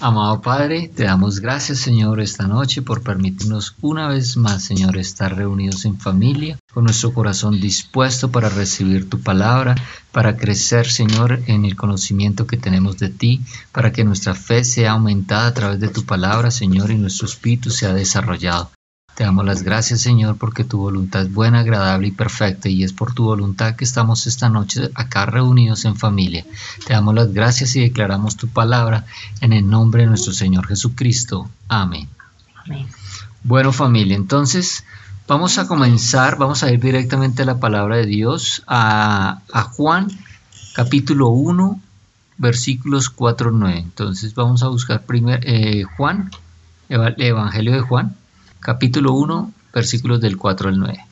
Amado Padre, te damos gracias Señor esta noche por permitirnos una vez más Señor estar reunidos en familia, con nuestro corazón dispuesto para recibir tu palabra, para crecer Señor en el conocimiento que tenemos de ti, para que nuestra fe sea aumentada a través de tu palabra Señor y nuestro espíritu sea desarrollado. Te damos las gracias, Señor, porque tu voluntad es buena, agradable y perfecta, y es por tu voluntad que estamos esta noche acá reunidos en familia. Te damos las gracias y declaramos tu palabra en el nombre de nuestro Señor Jesucristo. Amén. Amén. Bueno, familia, entonces vamos a comenzar, vamos a ir directamente a la palabra de Dios, a, Juan, capítulo 1, versículos 4 9. Entonces vamos a buscar primero eh, Juan, el Evangelio de Juan capítulo 1, versículos del 4 al 9.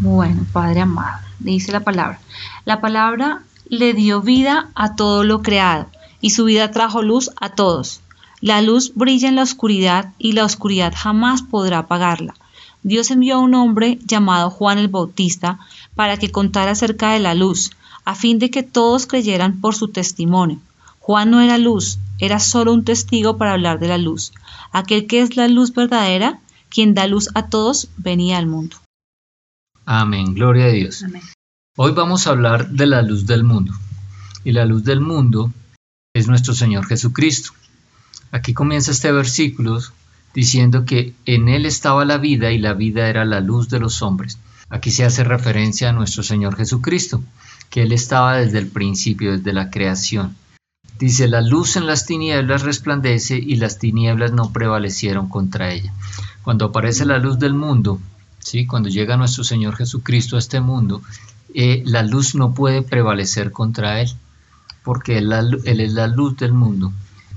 Bueno, Padre amado, dice la palabra. La palabra le dio vida a todo lo creado, y su vida trajo luz a todos. La luz brilla en la oscuridad, y la oscuridad jamás podrá apagarla. Dios envió a un hombre llamado Juan el Bautista para que contara acerca de la luz, a fin de que todos creyeran por su testimonio. Juan no era luz, era solo un testigo para hablar de la luz. Aquel que es la luz verdadera quien da luz a todos, venía al mundo. Amén, gloria a Dios. Hoy vamos a hablar de la luz del mundo. Y la luz del mundo es nuestro Señor Jesucristo. Aquí comienza este versículo diciendo que en Él estaba la vida y la vida era la luz de los hombres. Aquí se hace referencia a nuestro Señor Jesucristo, que Él estaba desde el principio, desde la creación. Dice, la luz en las tinieblas resplandece y las tinieblas no prevalecieron contra ella. Cuando aparece la luz del mundo, ¿sí? cuando llega nuestro Señor Jesucristo a este mundo, eh, la luz no puede prevalecer contra Él, porque él, es la luz del mundo.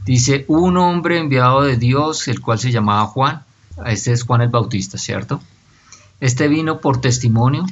Dice, un hombre enviado de Dios, el cual se llamaba Juan, este es Juan el Bautista, ¿cierto? Este vino por testimonio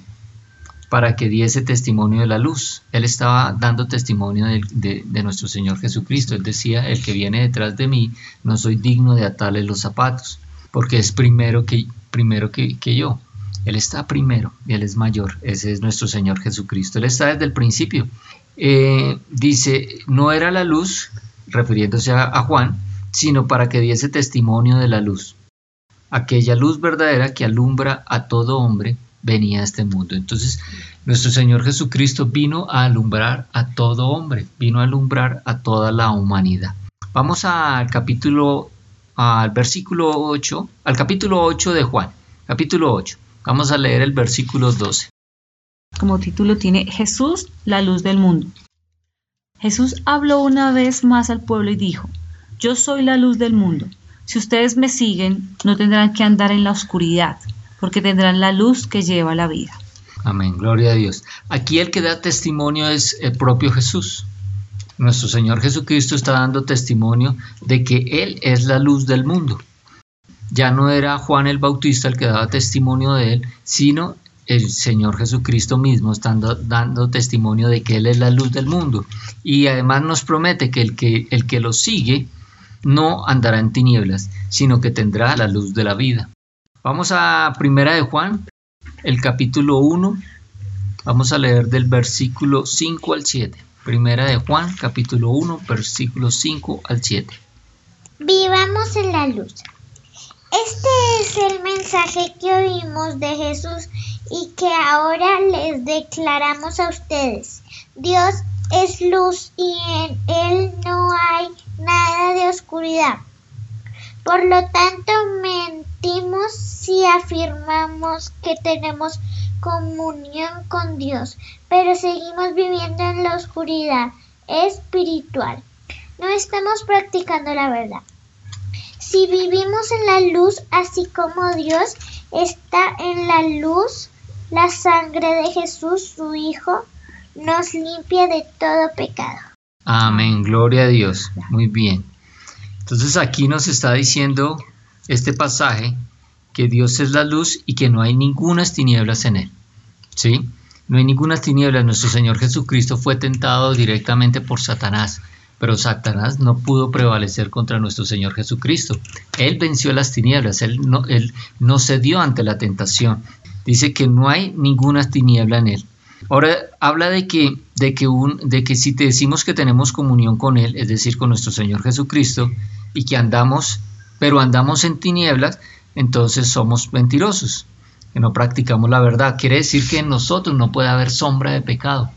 para que diese testimonio de la luz. Él estaba dando testimonio de, de, nuestro Señor Jesucristo. Él decía, el que viene detrás de mí, no soy digno de atarle los zapatos porque es primero que, primero que, yo. Él está primero y Él es mayor. Ese es nuestro Señor Jesucristo. Él está desde el principio. Eh, dice, no era la luz, refiriéndose a, Juan, sino para que diese testimonio de la luz. Aquella luz verdadera que alumbra a todo hombre venía a este mundo. Entonces, nuestro Señor Jesucristo vino a alumbrar a todo hombre, vino a alumbrar a toda la humanidad. Vamos al capítulo al versículo 8, al capítulo 8 de Juan, capítulo 8. Vamos a leer el versículo 12. Como título tiene Jesús, la luz del mundo. Jesús habló una vez más al pueblo y dijo, Yo soy la luz del mundo. Si ustedes me siguen, no tendrán que andar en la oscuridad, porque tendrán la luz que lleva la vida. Amén, gloria a Dios. Aquí el que da testimonio es el propio Jesús. Nuestro Señor Jesucristo está dando testimonio de que Él es la luz del mundo. Ya no era Juan el Bautista el que daba testimonio de Él, sino el Señor Jesucristo mismo estando dando testimonio de que Él es la luz del mundo. Y además nos promete que el que, el que lo sigue no andará en tinieblas, sino que tendrá la luz de la vida. Vamos a Primera de Juan, el capítulo 1. Vamos a leer del versículo 5 al 7. Primera de Juan, capítulo 1, versículos 5 al 7. Vivamos en la luz. Este es el mensaje que oímos de Jesús y que ahora les declaramos a ustedes. Dios es luz y en Él no hay nada de oscuridad. Por lo tanto, mentimos si afirmamos que tenemos comunión con Dios, pero seguimos viviendo en la oscuridad espiritual. No estamos practicando la verdad. Si vivimos en la luz, así como Dios está en la luz, la sangre de Jesús, su Hijo, nos limpia de todo pecado. Amén, gloria a Dios. Muy bien. Entonces aquí nos está diciendo este pasaje que Dios es la luz y que no hay ninguna tinieblas en él. ¿Sí? No hay ninguna tinieblas. Nuestro Señor Jesucristo fue tentado directamente por Satanás, pero Satanás no pudo prevalecer contra nuestro Señor Jesucristo. Él venció las tinieblas, él no, él no cedió ante la tentación. Dice que no hay ninguna tiniebla en él. Ahora habla de que, de que, un, de que si te decimos que tenemos comunión con Él, es decir, con nuestro Señor Jesucristo, y que andamos, pero andamos en tinieblas, entonces somos mentirosos, que no practicamos la verdad. Quiere decir que en nosotros no puede haber sombra de pecado.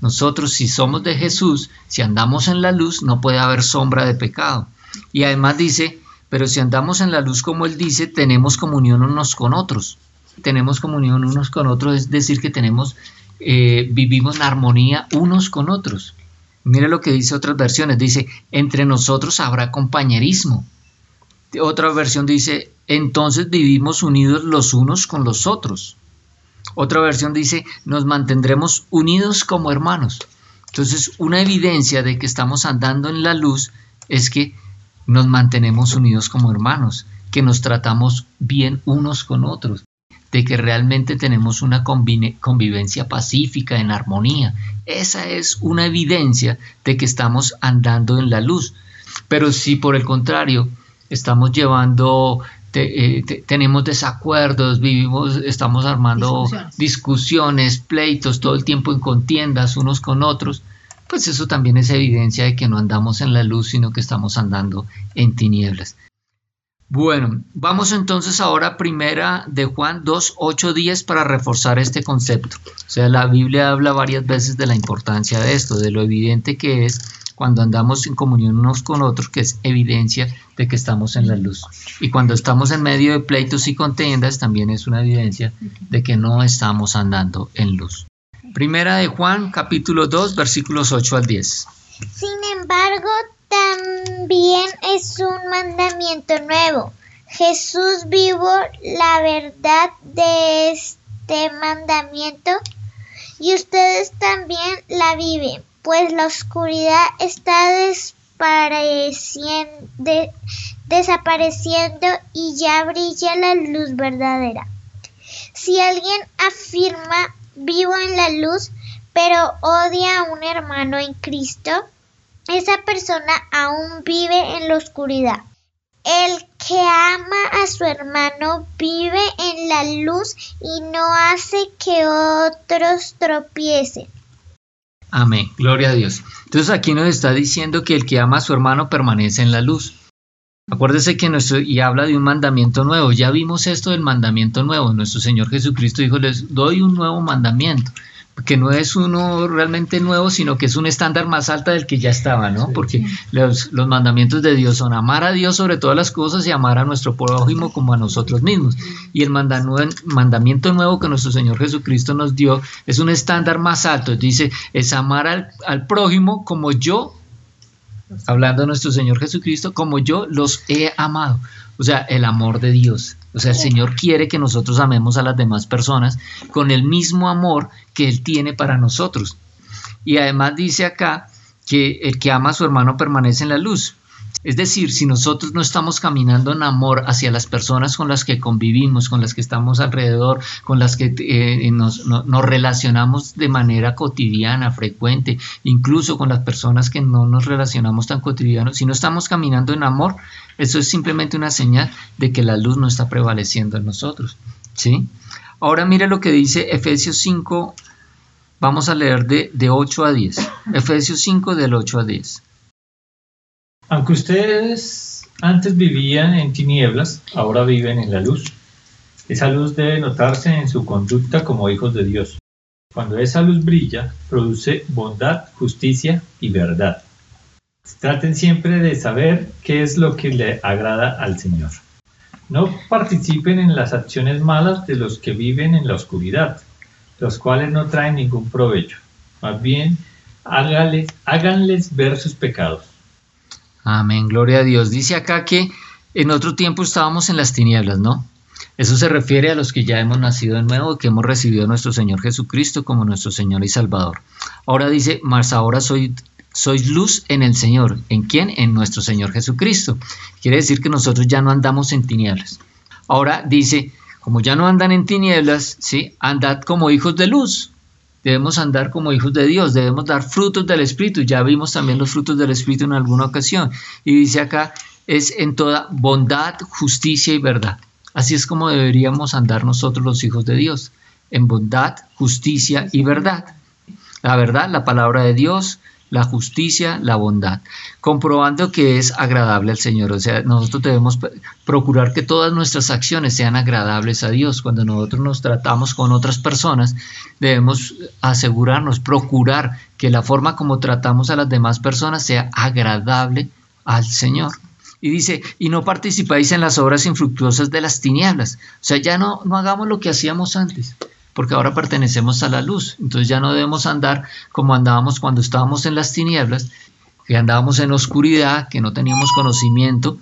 Nosotros si somos de Jesús, si andamos en la luz, no puede haber sombra de pecado. Y además dice, pero si andamos en la luz como Él dice, tenemos comunión unos con otros. Tenemos comunión unos con otros, es decir, que tenemos, eh, vivimos en armonía unos con otros. Mire lo que dice otras versiones, dice, entre nosotros habrá compañerismo. Otra versión dice, entonces vivimos unidos los unos con los otros. Otra versión dice, nos mantendremos unidos como hermanos. Entonces, una evidencia de que estamos andando en la luz es que nos mantenemos unidos como hermanos, que nos tratamos bien unos con otros, de que realmente tenemos una convivencia pacífica, en armonía. Esa es una evidencia de que estamos andando en la luz. Pero si por el contrario estamos llevando eh, tenemos desacuerdos, vivimos, estamos armando discusiones. pleitos, todo el tiempo en contiendas unos con otros, pues eso también es evidencia de que no andamos en la luz, sino que estamos andando en tinieblas. Bueno, vamos entonces ahora a primera de Juan 2, 8, 10 para reforzar este concepto. O sea, la Biblia habla varias veces de la importancia de esto, de lo evidente que es cuando andamos en comunión unos con otros, que es evidencia de que estamos en la luz. Y cuando estamos en medio de pleitos y contiendas, también es una evidencia de que no estamos andando en luz. Primera de Juan, capítulo 2, versículos 8 al 10. Sin embargo, también es un mandamiento nuevo. Jesús vivo la verdad de este mandamiento y ustedes también la viven pues la oscuridad está desapareciendo y ya brilla la luz verdadera. Si alguien afirma vivo en la luz, pero odia a un hermano en Cristo, esa persona aún vive en la oscuridad. El que ama a su hermano vive en la luz y no hace que otros tropiecen. Amén, gloria a Dios. Entonces aquí nos está diciendo que el que ama a su hermano permanece en la luz. Acuérdese que nuestro, y habla de un mandamiento nuevo. Ya vimos esto del mandamiento nuevo. Nuestro Señor Jesucristo dijo, les doy un nuevo mandamiento que no es uno realmente nuevo, sino que es un estándar más alto del que ya estaba, ¿no? Porque los, mandamientos de Dios son amar a Dios sobre todas las cosas y amar a nuestro prójimo como a nosotros mismos. Y el mandamiento nuevo que nuestro Señor Jesucristo nos dio es un estándar más alto. Dice, es amar al, al prójimo como yo, hablando de nuestro Señor Jesucristo, como yo los he amado. O sea, el amor de Dios. O sea, el Señor quiere que nosotros amemos a las demás personas con el mismo amor que Él tiene para nosotros. Y además dice acá que el que ama a su hermano permanece en la luz. Es decir, si nosotros no estamos caminando en amor hacia las personas con las que convivimos, con las que estamos alrededor, con las que eh, nos, relacionamos de manera cotidiana, frecuente, incluso con las personas que no nos relacionamos tan cotidiano, si no estamos caminando en amor, eso es simplemente una señal de que la luz no está prevaleciendo en nosotros. ¿sí? Ahora mire lo que dice Efesios 5, vamos a leer de, de 8 a 10. Efesios 5 del 8 a 10. Aunque ustedes antes vivían en tinieblas, ahora viven en la luz. Esa luz debe notarse en su conducta como hijos de Dios. Cuando esa luz brilla, produce bondad, justicia y verdad. Traten siempre de saber qué es lo que le agrada al Señor. No participen en las acciones malas de los que viven en la oscuridad, los cuales no traen ningún provecho. Más bien, háganles ver sus pecados Amén, gloria a Dios. Dice acá que en otro tiempo estábamos en las tinieblas, ¿no? Eso se refiere a los que ya hemos nacido de nuevo, que hemos recibido a nuestro Señor Jesucristo como nuestro Señor y Salvador. Ahora dice, más ahora sois luz en el Señor. ¿En quién? En nuestro Señor Jesucristo. Quiere decir que nosotros ya no andamos en tinieblas. Ahora dice, como ya no andan en tinieblas, ¿sí? andad como hijos de luz. Debemos andar como hijos de Dios, debemos dar frutos del Espíritu. Ya vimos también los frutos del Espíritu en alguna ocasión. Y dice acá, es en toda bondad, justicia y verdad. Así es como deberíamos andar nosotros los hijos de Dios, en bondad, justicia y verdad. La verdad, la palabra de Dios, la justicia, la bondad, comprobando que es agradable al Señor. O sea, nosotros debemos procurar que todas nuestras acciones sean agradables a Dios. Cuando nosotros nos tratamos con otras personas, debemos asegurarnos, procurar que la forma como tratamos a las demás personas sea agradable al Señor. Y dice, y no participáis en las obras infructuosas de las tinieblas. O sea, ya no, no hagamos lo que hacíamos antes porque ahora pertenecemos a la luz. Entonces ya no debemos andar como andábamos cuando estábamos en las tinieblas, que andábamos en oscuridad, que no teníamos conocimiento.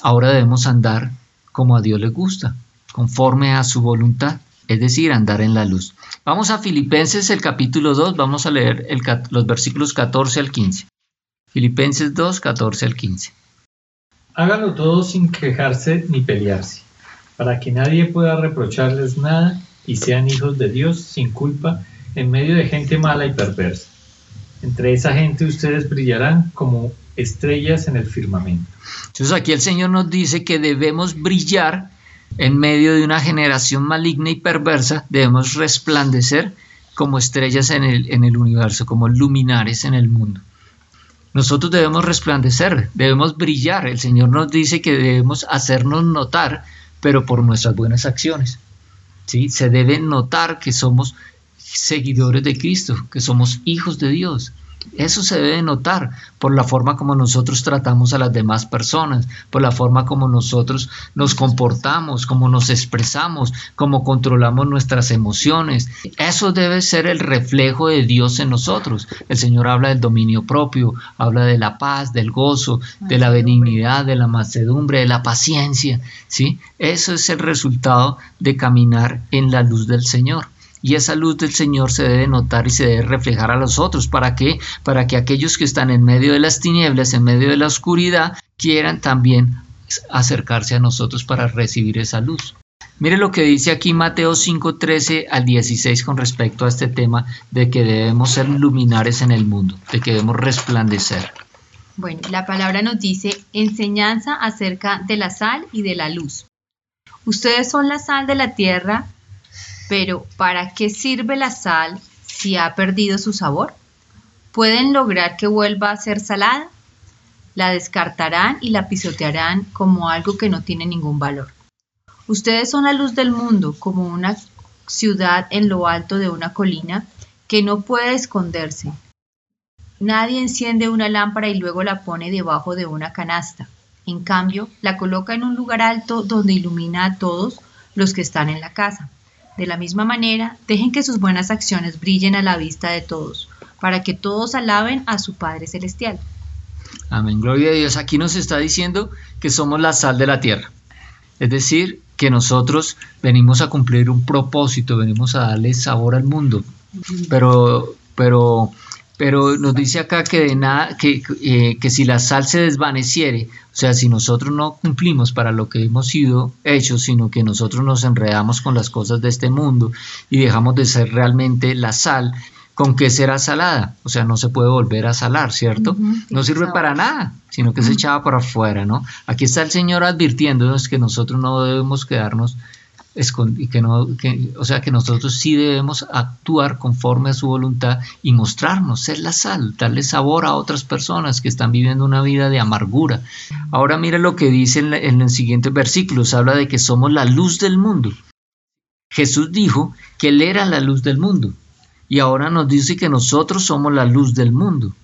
Ahora debemos andar como a Dios le gusta, conforme a su voluntad, es decir, andar en la luz. Vamos a Filipenses el capítulo 2, vamos a leer los versículos 14 al 15. Filipenses 2, 14 al 15. Háganlo todo sin quejarse ni pelearse, para que nadie pueda reprocharles nada y sean hijos de Dios sin culpa en medio de gente mala y perversa. Entre esa gente ustedes brillarán como estrellas en el firmamento. Entonces aquí el Señor nos dice que debemos brillar en medio de una generación maligna y perversa, debemos resplandecer como estrellas en el, en el universo, como luminares en el mundo. Nosotros debemos resplandecer, debemos brillar. El Señor nos dice que debemos hacernos notar, pero por nuestras buenas acciones. Se debe notar que somos seguidores de Cristo, que somos hijos de Dios. Eso se debe notar por la forma como nosotros tratamos a las demás personas, por la forma como nosotros nos comportamos, como nos expresamos, como controlamos nuestras emociones. Eso debe ser el reflejo de Dios en nosotros. El Señor habla del dominio propio, habla de la paz, del gozo, de la benignidad, de la mansedumbre, de la paciencia. ¿sí? Eso es el resultado de caminar en la luz del Señor y esa luz del Señor se debe notar y se debe reflejar a los otros. ¿Para qué? Para que aquellos que están en medio de las tinieblas, en medio de la oscuridad, quieran también acercarse a nosotros para recibir esa luz. Mire lo que dice aquí Mateo 5:13 al 16 con respecto a este tema de que debemos ser luminares en el mundo, de que debemos resplandecer. Bueno, la palabra nos dice enseñanza acerca de la sal y de la luz. Ustedes son la sal de la tierra, pero ¿para qué sirve la sal si ha perdido su sabor? ¿Pueden lograr que vuelva a ser salada? La descartarán y la pisotearán como algo que no tiene ningún valor. Ustedes son la luz del mundo, como una ciudad en lo alto de una colina que no puede esconderse. Nadie enciende una lámpara y luego la pone debajo de una canasta. En cambio, la coloca en un lugar alto donde ilumina a todos los que están en la casa. De la misma manera, dejen que sus buenas acciones brillen a la vista de todos, para que todos alaben a su Padre Celestial. Amén, gloria a Dios. Aquí nos está diciendo que somos la sal de la tierra. Es decir, que nosotros venimos a cumplir un propósito, venimos a darle sabor al mundo. Pero, pero pero nos dice acá que de nada, que, eh, que, si la sal se desvaneciere, o sea, si nosotros no cumplimos para lo que hemos sido hechos, sino que nosotros nos enredamos con las cosas de este mundo y dejamos de ser realmente la sal, ¿con qué será salada? O sea, no se puede volver a salar, ¿cierto? no sirve para nada, sino que se echaba para afuera, ¿no? Aquí está el Señor advirtiéndonos que nosotros no debemos quedarnos y que no, o sea que nosotros sí debemos actuar conforme a su voluntad y mostrarnos, ser la sal, darle sabor a otras personas que están viviendo una vida de amargura. Ahora mira lo que dice en, en los siguientes versículos, habla de que somos la luz del mundo. Jesús dijo que Él era la luz del mundo y ahora nos dice que nosotros somos la luz del mundo.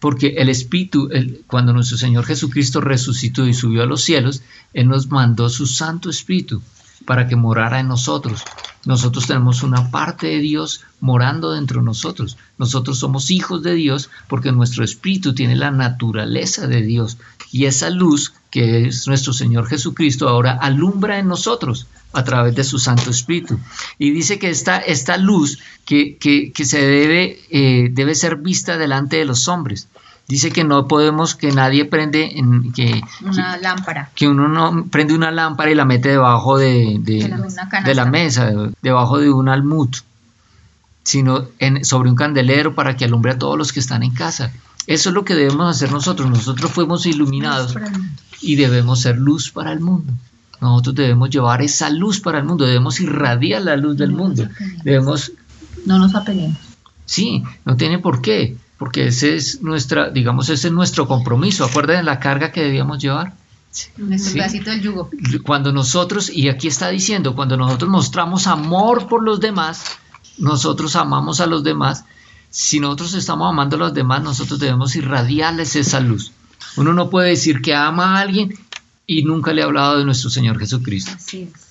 Porque el Espíritu, cuando nuestro Señor Jesucristo resucitó y subió a los cielos, Él nos mandó su Santo Espíritu para que morara en nosotros. Nosotros tenemos una parte de Dios morando dentro de nosotros. Nosotros somos hijos de Dios porque nuestro espíritu tiene la naturaleza de Dios. Y esa luz, que es nuestro Señor Jesucristo, ahora alumbra en nosotros a través de su Santo Espíritu. Y dice que esta, esta luz que, que, se debe, eh, debe ser vista delante de los hombres dice que no podemos, que nadie prende en, que, una lámpara. Que uno no prende una lámpara y la mete debajo de, de, la, mesa, debajo de un almud, sino en, sobre un candelero para que alumbre a todos los que están en casa. Eso es lo que debemos hacer nosotros. Nosotros fuimos iluminados y debemos ser luz para el mundo. Nosotros debemos llevar esa luz para el mundo, debemos irradiar la luz del mundo. Debemos... No nos apeguemos. Sí, no tiene por qué porque ese es nuestra, digamos, ese es nuestro compromiso. Acuérdense la carga que debíamos llevar. Nuestro pedacito del yugo. Cuando nosotros, y aquí está diciendo, cuando nosotros mostramos amor por los demás, nosotros amamos a los demás, si nosotros estamos amando a los demás, nosotros debemos irradiarles esa luz. Uno no puede decir que ama a alguien y nunca le ha hablado de nuestro Señor Jesucristo.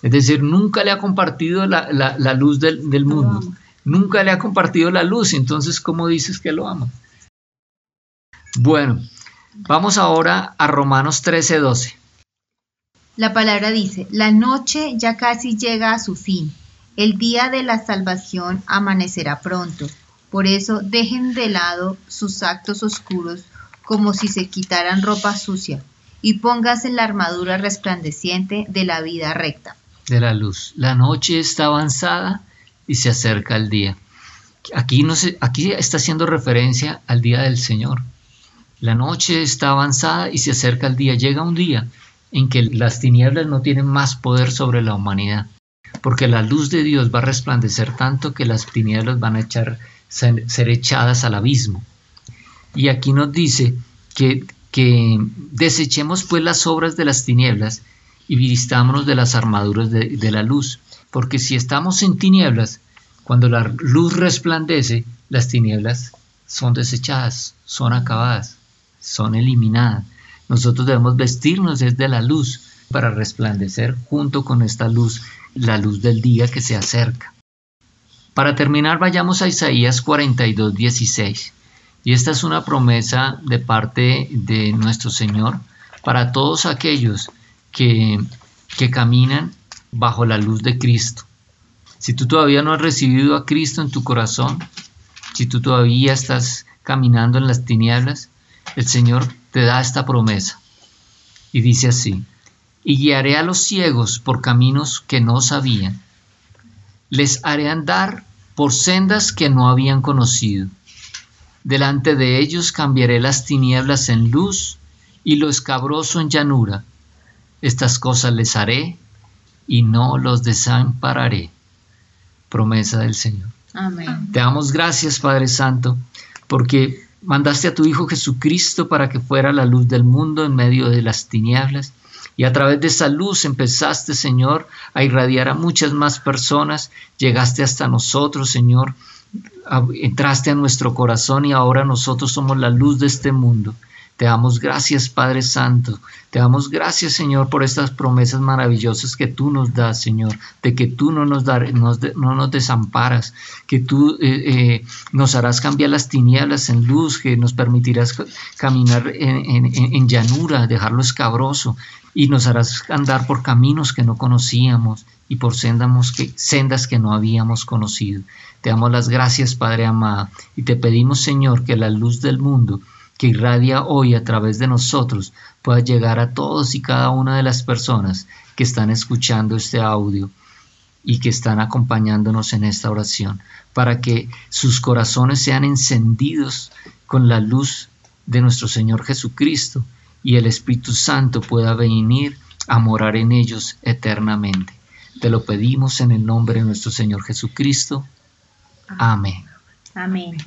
es. decir, nunca le ha compartido la, luz del, del mundo. Nunca le ha compartido la luz. Entonces, ¿cómo dices que lo ama? Bueno, vamos ahora a Romanos 13:12. La palabra dice, la noche ya casi llega a su fin. El día de la salvación amanecerá pronto. Por eso dejen de lado sus actos oscuros como si se quitaran ropa sucia y póngase la armadura resplandeciente de la vida recta. De la luz. La noche está avanzada y se acerca el día. Aquí, no se, aquí está haciendo referencia al día del Señor. La noche está avanzada y se acerca el día. Llega un día en que las tinieblas no tienen más poder sobre la humanidad, porque la luz de Dios va a resplandecer tanto que las tinieblas van a echar ser, echadas al abismo. Y aquí nos dice que, que desechemos pues las obras de las tinieblas y vistámonos de las armaduras de, de la luz, porque si estamos en tinieblas, cuando la luz resplandece, las tinieblas son desechadas, son acabadas, son eliminadas. Nosotros debemos vestirnos desde la luz para resplandecer junto con esta luz, la luz del día que se acerca. Para terminar, vayamos a Isaías 42, 16. Y esta es una promesa de parte de nuestro Señor para todos aquellos que, que caminan bajo la luz de Cristo. Si tú todavía no has recibido a Cristo en tu corazón, si tú todavía estás caminando en las tinieblas, el Señor te da esta promesa. Y dice así, y guiaré a los ciegos por caminos que no sabían les haré andar por sendas que no habían conocido. Delante de ellos cambiaré las tinieblas en luz y lo escabroso en llanura. Estas cosas les haré y no los desampararé. Promesa del Señor. Amén. Te damos gracias, Padre Santo, porque mandaste a tu Hijo Jesucristo para que fuera la luz del mundo en medio de las tinieblas y a través de esa luz empezaste, Señor, a irradiar a muchas más personas. Llegaste hasta nosotros, Señor. Entraste a nuestro corazón y ahora nosotros somos la luz de este mundo. Te damos gracias, Padre Santo. Te damos gracias, Señor, por estas promesas maravillosas que tú nos das, Señor, de que tú no nos, no nos desamparas, que tú eh, eh, nos harás cambiar las tinieblas en luz, que nos permitirás caminar en, llanura, dejarlo escabroso, y nos harás andar por caminos que no conocíamos y por sendas que, sendas que no habíamos conocido. Te damos las gracias, Padre amado, y te pedimos, Señor, que la luz del mundo que irradia hoy a través de nosotros pueda llegar a todos y cada una de las personas que están escuchando este audio y que están acompañándonos en esta oración, para que sus corazones sean encendidos con la luz de nuestro Señor Jesucristo y el Espíritu Santo pueda venir a morar en ellos eternamente. Te lo pedimos en el nombre de nuestro Señor Jesucristo. Amén. Amén.